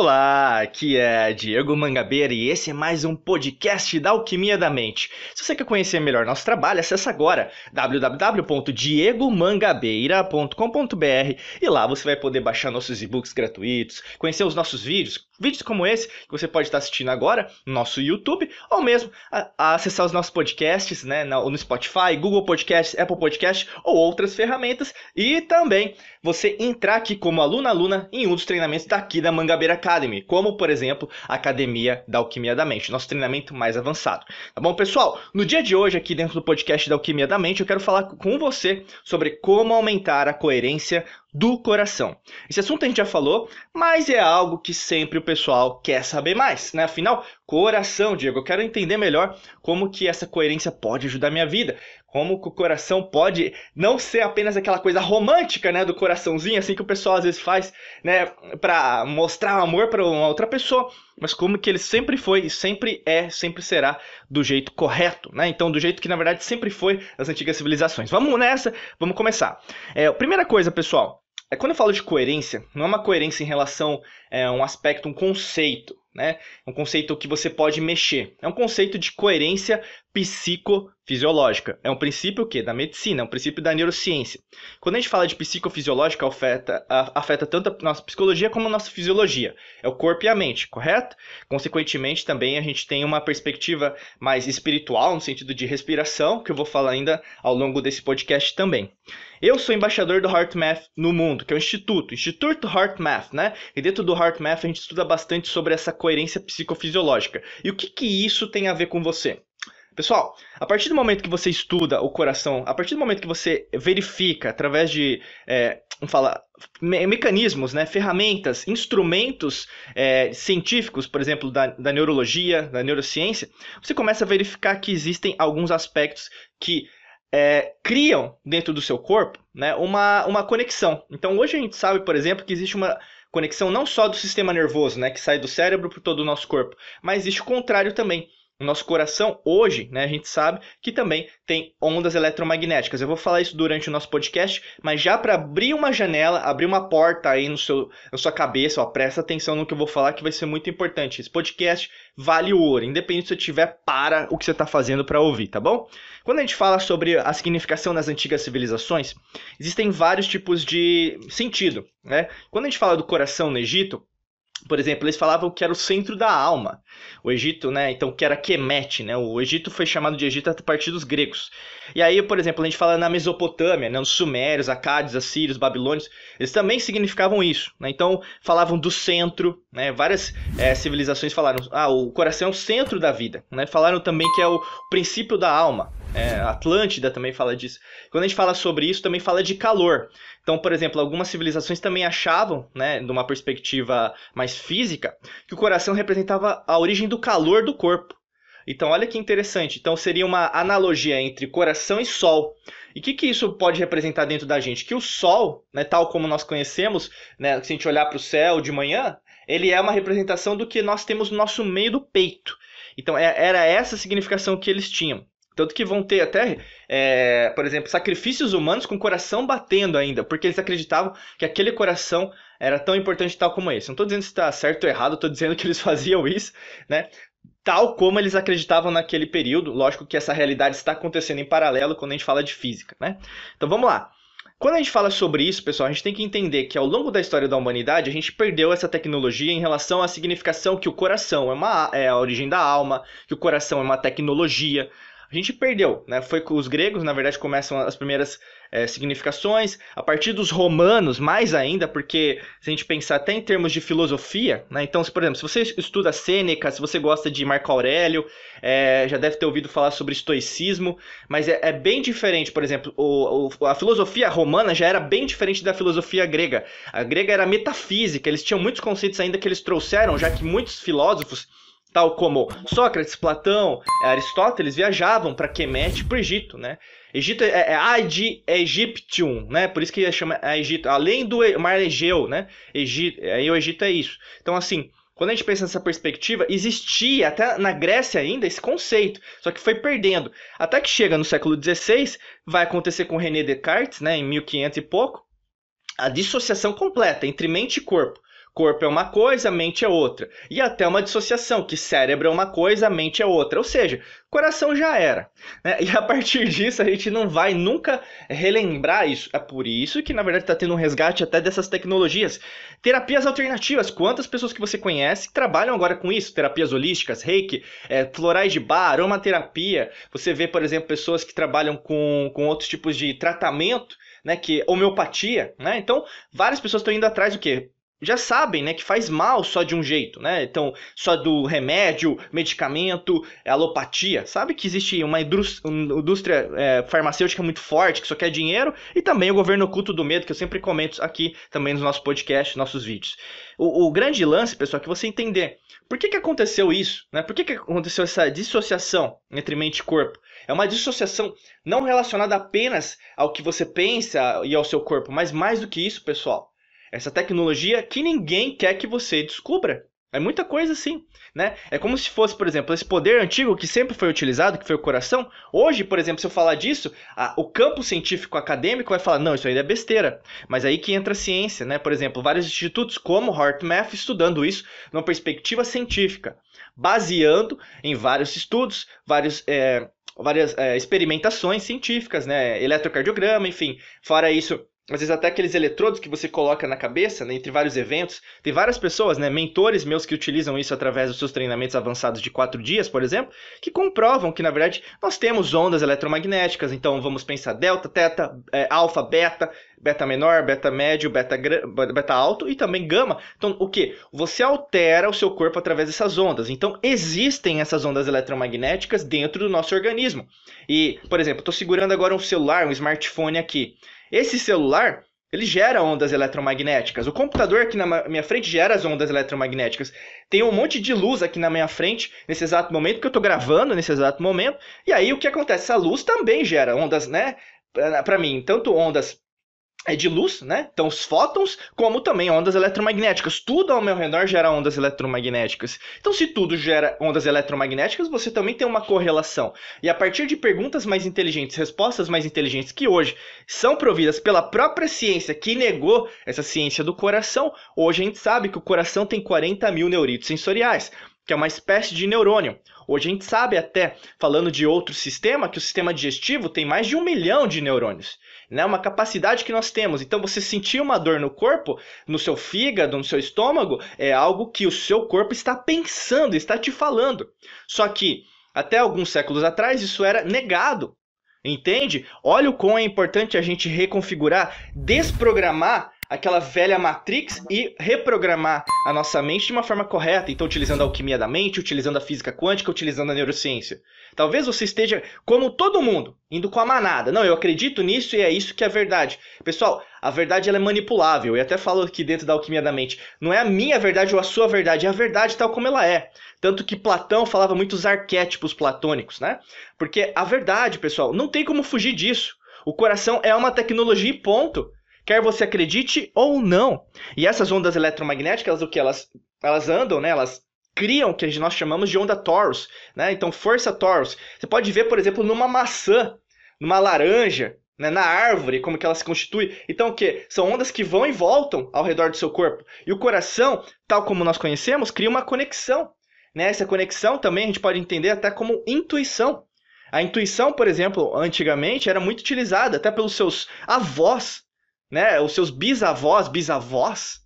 Olá, aqui é Diego Mangabeira e esse é mais um podcast da Alquimia da Mente. Se você quer conhecer melhor nosso trabalho, acesse agora www.diegomangabeira.com.br e lá você vai poder baixar nossos e-books gratuitos, conhecer os nossos vídeos, vídeos como esse que você pode estar assistindo agora no nosso YouTube ou mesmo a, a acessar os nossos podcasts né, no, no Spotify, Google Podcasts, Apple Podcasts ou outras ferramentas e também você entrar aqui como aluna-aluna em um dos treinamentos daqui da Mangabeira Academy, como por exemplo a Academia da Alquimia da Mente, nosso treinamento mais avançado. Tá bom, pessoal? No dia de hoje, aqui dentro do podcast da Alquimia da Mente, eu quero falar com você sobre como aumentar a coerência do coração. Esse assunto a gente já falou, mas é algo que sempre o pessoal quer saber mais, né? Afinal, coração, Diego, eu quero entender melhor como que essa coerência pode ajudar a minha vida. Como que o coração pode não ser apenas aquela coisa romântica, né, do coraçãozinho, assim que o pessoal às vezes faz, né, para mostrar amor para uma outra pessoa, mas como que ele sempre foi e sempre é, sempre será do jeito correto, né? Então, do jeito que na verdade sempre foi nas antigas civilizações. Vamos nessa, vamos começar. É, primeira coisa, pessoal, é quando eu falo de coerência, não é uma coerência em relação a é, um aspecto, um conceito, né? É um conceito que você pode mexer. É um conceito de coerência psicofisiológica. É um princípio o quê? Da medicina, é um princípio da neurociência. Quando a gente fala de psicofisiológica, afeta, afeta tanto a nossa psicologia como a nossa fisiologia. É o corpo e a mente, correto? Consequentemente, também a gente tem uma perspectiva mais espiritual, no sentido de respiração, que eu vou falar ainda ao longo desse podcast também. Eu sou embaixador do HeartMath no mundo, que é o Instituto, Instituto HeartMath, né? E dentro do HeartMath a gente estuda bastante sobre essa coerência psicofisiológica. E o que, que isso tem a ver com você? Pessoal, a partir do momento que você estuda o coração, a partir do momento que você verifica através de, é, vamos falar, me mecanismos, né, ferramentas, instrumentos é, científicos, por exemplo, da, da neurologia, da neurociência, você começa a verificar que existem alguns aspectos que é, criam dentro do seu corpo né, uma, uma conexão. Então, hoje a gente sabe, por exemplo, que existe uma conexão não só do sistema nervoso, né, que sai do cérebro para todo o nosso corpo, mas existe o contrário também. O nosso coração, hoje, né, a gente sabe que também tem ondas eletromagnéticas. Eu vou falar isso durante o nosso podcast, mas já para abrir uma janela, abrir uma porta aí no seu, na sua cabeça, ó, presta atenção no que eu vou falar que vai ser muito importante. Esse podcast vale o ouro, independente se você tiver para o que você está fazendo para ouvir, tá bom? Quando a gente fala sobre a significação das antigas civilizações, existem vários tipos de sentido, né? Quando a gente fala do coração no Egito, por exemplo, eles falavam que era o centro da alma. O Egito, né? Então, que era Kemet, né? O Egito foi chamado de Egito a partir dos gregos. E aí, por exemplo, a gente fala na Mesopotâmia, né? Os sumérios, acádios, assírios, babilônios, eles também significavam isso, né? Então, falavam do centro, né? Várias é, civilizações falaram, ah, o coração é o centro da vida, né? Falaram também que é o princípio da alma. É, Atlântida também fala disso. Quando a gente fala sobre isso, também fala de calor. Então, por exemplo, algumas civilizações também achavam, né, de uma perspectiva mais física, que o coração representava a origem do calor do corpo. Então, olha que interessante. Então, seria uma analogia entre coração e sol. E o que, que isso pode representar dentro da gente? Que o sol, né, tal como nós conhecemos, né, se a gente olhar para o céu de manhã, ele é uma representação do que nós temos no nosso meio do peito. Então, é, era essa a significação que eles tinham. Tanto que vão ter até, é, por exemplo, sacrifícios humanos com o coração batendo ainda, porque eles acreditavam que aquele coração era tão importante tal como esse. Não estou dizendo se está certo ou errado, estou dizendo que eles faziam isso, né? Tal como eles acreditavam naquele período. Lógico que essa realidade está acontecendo em paralelo quando a gente fala de física, né? Então vamos lá. Quando a gente fala sobre isso, pessoal, a gente tem que entender que ao longo da história da humanidade a gente perdeu essa tecnologia em relação à significação que o coração é, uma, é a origem da alma, que o coração é uma tecnologia, a gente perdeu, né? Foi com os gregos, na verdade, começam as primeiras é, significações, a partir dos romanos, mais ainda, porque se a gente pensar até em termos de filosofia, né? Então, se, por exemplo, se você estuda Sêneca, se você gosta de Marco Aurélio, é, já deve ter ouvido falar sobre estoicismo, mas é, é bem diferente, por exemplo, o, o, a filosofia romana já era bem diferente da filosofia grega. A grega era metafísica, eles tinham muitos conceitos ainda que eles trouxeram, já que muitos filósofos tal como Sócrates, Platão, Aristóteles viajavam para Kemet, para o Egito, né? Egito é, é Adi Egyptium, né? Por isso que chama Egito, além do Mar Egeu, né? Egito, aí o Egito é isso. Então assim, quando a gente pensa nessa perspectiva, existia até na Grécia ainda esse conceito, só que foi perdendo. Até que chega no século XVI, vai acontecer com René Descartes, né, em 1500 e pouco, a dissociação completa entre mente e corpo corpo é uma coisa, mente é outra. E até uma dissociação, que cérebro é uma coisa, mente é outra. Ou seja, coração já era. Né? E a partir disso a gente não vai nunca relembrar isso. É por isso que, na verdade, está tendo um resgate até dessas tecnologias. Terapias alternativas. Quantas pessoas que você conhece trabalham agora com isso? Terapias holísticas, reiki, é, florais de bar, aromaterapia. Você vê, por exemplo, pessoas que trabalham com, com outros tipos de tratamento. Né, que homeopatia, né? Então, várias pessoas estão indo atrás do quê? Já sabem, né, que faz mal só de um jeito, né? Então, só do remédio, medicamento, alopatia. Sabe que existe uma indústria é, farmacêutica muito forte que só quer dinheiro e também o governo oculto do medo que eu sempre comento aqui também nos nossos podcasts, nossos vídeos. O, o grande lance, pessoal, é que você entender por que, que aconteceu isso, né? Por que, que aconteceu essa dissociação entre mente e corpo? É uma dissociação não relacionada apenas ao que você pensa e ao seu corpo, mas mais do que isso, pessoal essa tecnologia que ninguém quer que você descubra. É muita coisa assim, né? É como se fosse, por exemplo, esse poder antigo que sempre foi utilizado, que foi o coração. Hoje, por exemplo, se eu falar disso, a, o campo científico acadêmico vai falar, não, isso aí é besteira. Mas aí que entra a ciência, né? Por exemplo, vários institutos como HeartMath estudando isso numa perspectiva científica, baseando em vários estudos, vários, é, várias é, experimentações científicas, né? Eletrocardiograma, enfim. Fora isso, às vezes até aqueles eletrodos que você coloca na cabeça, né, entre vários eventos. Tem várias pessoas, né, mentores meus que utilizam isso através dos seus treinamentos avançados de quatro dias, por exemplo, que comprovam que, na verdade, nós temos ondas eletromagnéticas. Então, vamos pensar delta, teta, é, alfa, beta, beta menor, beta médio, beta, beta alto e também gama. Então, o que? Você altera o seu corpo através dessas ondas. Então, existem essas ondas eletromagnéticas dentro do nosso organismo. E, por exemplo, estou segurando agora um celular, um smartphone aqui. Esse celular, ele gera ondas eletromagnéticas. O computador aqui na minha frente gera as ondas eletromagnéticas. Tem um monte de luz aqui na minha frente, nesse exato momento que eu estou gravando, nesse exato momento. E aí o que acontece? Essa luz também gera ondas, né? Para mim, tanto ondas é de luz, né? Então os fótons, como também ondas eletromagnéticas. Tudo ao meu redor gera ondas eletromagnéticas. Então, se tudo gera ondas eletromagnéticas, você também tem uma correlação. E a partir de perguntas mais inteligentes, respostas mais inteligentes que hoje são providas pela própria ciência que negou essa ciência do coração, hoje a gente sabe que o coração tem 40 mil neuritos sensoriais que é uma espécie de neurônio. Hoje a gente sabe até, falando de outro sistema, que o sistema digestivo tem mais de um milhão de neurônios. Né? Uma capacidade que nós temos. Então, você sentir uma dor no corpo, no seu fígado, no seu estômago, é algo que o seu corpo está pensando, está te falando. Só que, até alguns séculos atrás, isso era negado. Entende? Olha o quão é importante a gente reconfigurar, desprogramar aquela velha Matrix e reprogramar a nossa mente de uma forma correta. Então, utilizando a alquimia da mente, utilizando a física quântica, utilizando a neurociência. Talvez você esteja, como todo mundo, indo com a manada. Não, eu acredito nisso e é isso que é verdade. Pessoal, a verdade ela é manipulável. E até falo aqui dentro da alquimia da mente. Não é a minha verdade ou a sua verdade, é a verdade tal como ela é. Tanto que Platão falava muitos arquétipos platônicos, né? Porque a verdade, pessoal, não tem como fugir disso. O coração é uma tecnologia e ponto quer você acredite ou não. E essas ondas eletromagnéticas, o que elas, elas andam, né? Elas criam o que nós chamamos de onda torus, né? Então, força torus. Você pode ver, por exemplo, numa maçã, numa laranja, né? na árvore, como que ela se constitui. Então, o que? São ondas que vão e voltam ao redor do seu corpo. E o coração, tal como nós conhecemos, cria uma conexão. Né? Essa conexão também a gente pode entender até como intuição. A intuição, por exemplo, antigamente era muito utilizada até pelos seus avós, né, os seus bisavós, bisavós,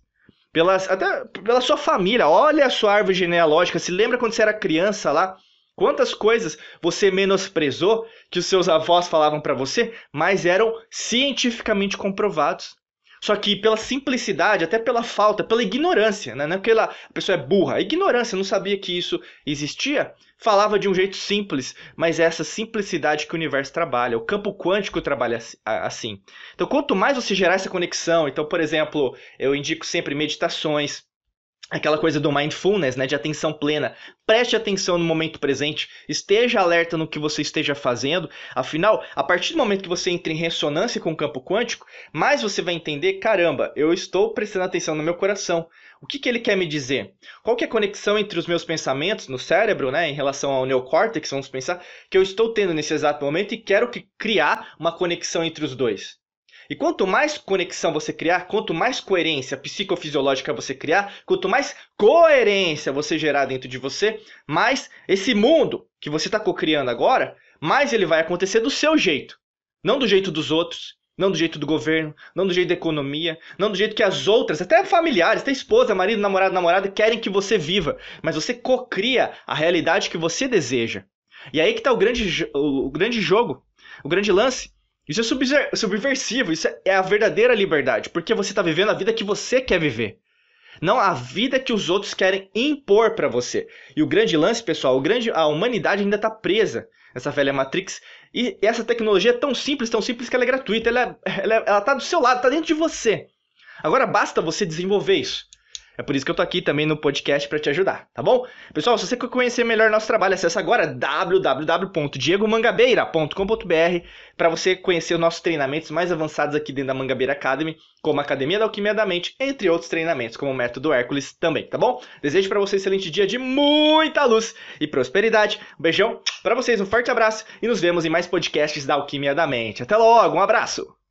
pelas, até pela sua família. Olha a sua árvore genealógica. Se lembra quando você era criança lá? Quantas coisas você menosprezou que os seus avós falavam para você, mas eram cientificamente comprovados. Só que pela simplicidade, até pela falta, pela ignorância, né? não é a pessoa é burra, a ignorância, não sabia que isso existia, falava de um jeito simples, mas é essa simplicidade que o universo trabalha, o campo quântico trabalha assim. Então, quanto mais você gerar essa conexão, então, por exemplo, eu indico sempre meditações, aquela coisa do mindfulness, né, de atenção plena. Preste atenção no momento presente, esteja alerta no que você esteja fazendo. Afinal, a partir do momento que você entra em ressonância com o campo quântico, mais você vai entender, caramba, eu estou prestando atenção no meu coração. O que, que ele quer me dizer? Qual que é a conexão entre os meus pensamentos no cérebro, né, em relação ao neocórtex, vamos pensar, que eu estou tendo nesse exato momento e quero que criar uma conexão entre os dois. E quanto mais conexão você criar, quanto mais coerência psicofisiológica você criar, quanto mais coerência você gerar dentro de você, mais esse mundo que você está co-criando agora, mais ele vai acontecer do seu jeito. Não do jeito dos outros, não do jeito do governo, não do jeito da economia, não do jeito que as outras, até familiares, até esposa, marido, namorado, namorada, querem que você viva. Mas você cocria a realidade que você deseja. E aí que está o grande, o grande jogo, o grande lance. Isso é subversivo, isso é a verdadeira liberdade, porque você está vivendo a vida que você quer viver. Não a vida que os outros querem impor para você. E o grande lance, pessoal, o grande, a humanidade ainda está presa nessa velha Matrix. E essa tecnologia é tão simples, tão simples que ela é gratuita. Ela, é, ela, ela tá do seu lado, está dentro de você. Agora basta você desenvolver isso. É por isso que eu tô aqui também no podcast para te ajudar, tá bom? Pessoal, se você quer conhecer melhor nosso trabalho, acesse agora www.diegomangabeira.com.br para você conhecer os nossos treinamentos mais avançados aqui dentro da Mangabeira Academy, como a Academia da Alquimia da Mente, entre outros treinamentos, como o Método Hércules também, tá bom? Desejo para você um excelente dia de muita luz e prosperidade. Um beijão para vocês, um forte abraço e nos vemos em mais podcasts da Alquimia da Mente. Até logo, um abraço!